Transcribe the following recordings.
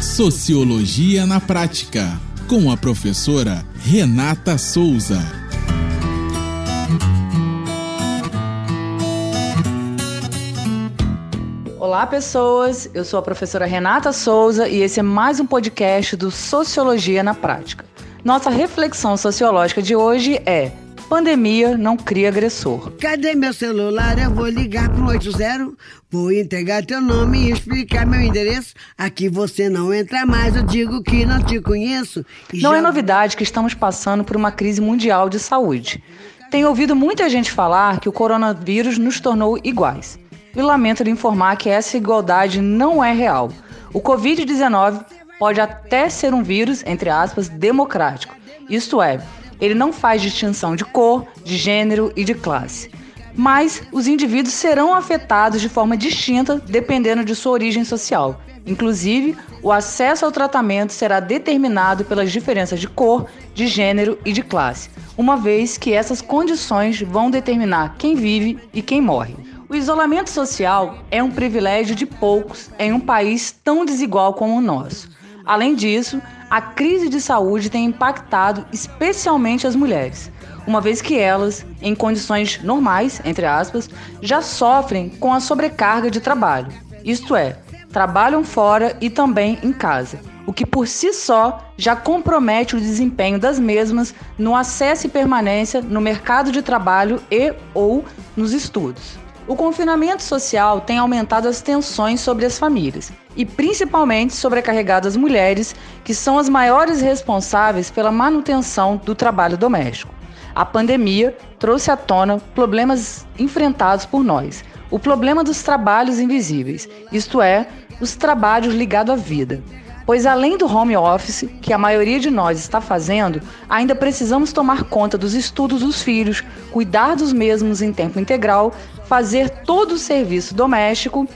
Sociologia na Prática, com a professora Renata Souza. Olá, pessoas. Eu sou a professora Renata Souza e esse é mais um podcast do Sociologia na Prática. Nossa reflexão sociológica de hoje é Pandemia não cria agressor. Cadê meu celular? Eu vou ligar pro 80. Vou entregar teu nome e explicar meu endereço. Aqui você não entra mais, eu digo que não te conheço. não já... é novidade que estamos passando por uma crise mundial de saúde. Tenho ouvido muita gente falar que o coronavírus nos tornou iguais. E lamento lhe informar que essa igualdade não é real. O Covid-19 pode até ser um vírus, entre aspas, democrático. Isto é, ele não faz distinção de cor, de gênero e de classe. Mas os indivíduos serão afetados de forma distinta dependendo de sua origem social. Inclusive, o acesso ao tratamento será determinado pelas diferenças de cor, de gênero e de classe, uma vez que essas condições vão determinar quem vive e quem morre. O isolamento social é um privilégio de poucos em um país tão desigual como o nosso. Além disso, a crise de saúde tem impactado especialmente as mulheres, uma vez que elas, em condições normais, entre aspas, já sofrem com a sobrecarga de trabalho. Isto é, trabalham fora e também em casa, o que por si só já compromete o desempenho das mesmas no acesso e permanência no mercado de trabalho e ou nos estudos. O confinamento social tem aumentado as tensões sobre as famílias e principalmente sobrecarregado as mulheres, que são as maiores responsáveis pela manutenção do trabalho doméstico. A pandemia trouxe à tona problemas enfrentados por nós. O problema dos trabalhos invisíveis, isto é, os trabalhos ligados à vida. Pois além do home office, que a maioria de nós está fazendo, ainda precisamos tomar conta dos estudos dos filhos, cuidar dos mesmos em tempo integral fazer todo o serviço doméstico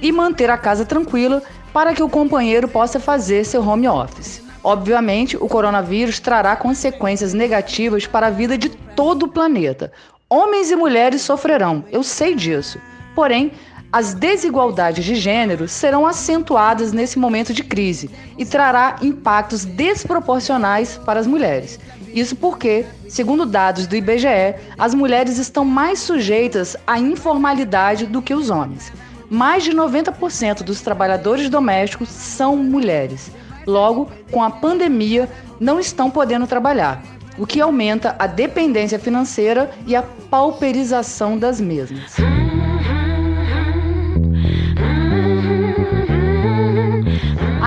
e manter a casa tranquila para que o companheiro possa fazer seu home office. Obviamente, o coronavírus trará consequências negativas para a vida de todo o planeta. Homens e mulheres sofrerão, eu sei disso. Porém, as desigualdades de gênero serão acentuadas nesse momento de crise e trará impactos desproporcionais para as mulheres. Isso porque, segundo dados do IBGE, as mulheres estão mais sujeitas à informalidade do que os homens. Mais de 90% dos trabalhadores domésticos são mulheres. Logo, com a pandemia, não estão podendo trabalhar, o que aumenta a dependência financeira e a pauperização das mesmas.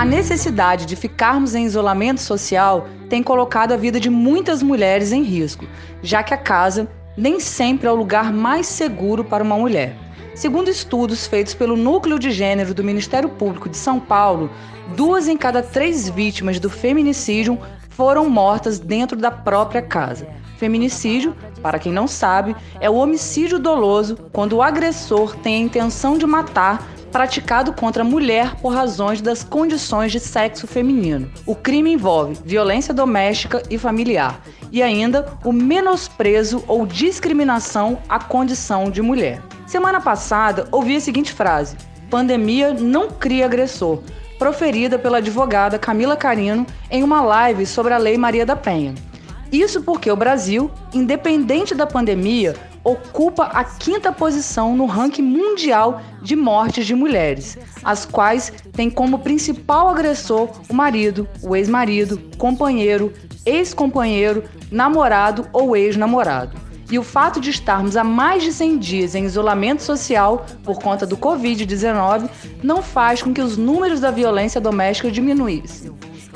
Necessidade de ficarmos em isolamento social tem colocado a vida de muitas mulheres em risco, já que a casa nem sempre é o lugar mais seguro para uma mulher. Segundo estudos feitos pelo Núcleo de Gênero do Ministério Público de São Paulo, duas em cada três vítimas do feminicídio foram mortas dentro da própria casa. Feminicídio, para quem não sabe, é o homicídio doloso quando o agressor tem a intenção de matar praticado contra a mulher por razões das condições de sexo feminino. O crime envolve violência doméstica e familiar e ainda o menosprezo ou discriminação à condição de mulher. Semana passada, ouvi a seguinte frase: pandemia não cria agressor, proferida pela advogada Camila Carino em uma live sobre a Lei Maria da Penha. Isso porque o Brasil, independente da pandemia, ocupa a quinta posição no ranking mundial de mortes de mulheres, as quais têm como principal agressor o marido, o ex-marido, companheiro, ex-companheiro, namorado ou ex-namorado. E o fato de estarmos há mais de 100 dias em isolamento social por conta do Covid-19 não faz com que os números da violência doméstica diminuíssem.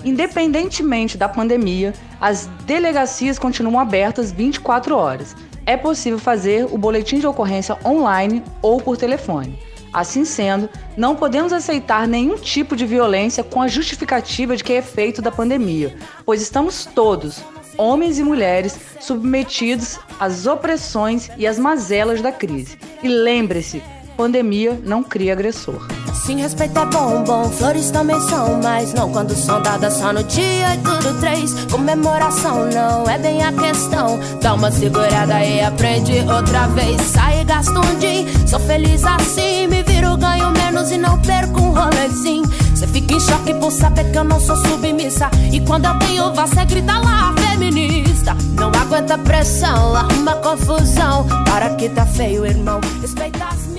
Independentemente da pandemia, as delegacias continuam abertas 24 horas é possível fazer o boletim de ocorrência online ou por telefone. Assim sendo, não podemos aceitar nenhum tipo de violência com a justificativa de que é efeito da pandemia, pois estamos todos, homens e mulheres, submetidos às opressões e às mazelas da crise. E lembre-se, pandemia não cria agressor. Sim, respeito é bom, bom, flores também são, mas não quando são dadas só no dia 8 do 3. Comemoração não é bem a questão. Dá uma segurada e aprende outra vez. Sai e um dia, sou feliz assim. Me viro, ganho menos e não perco um rolezinho. Cê fica em choque por saber que eu não sou submissa. E quando eu tenho você grita lá, feminista. Não aguenta pressão, arruma confusão. Para que tá feio, irmão. Respeita as.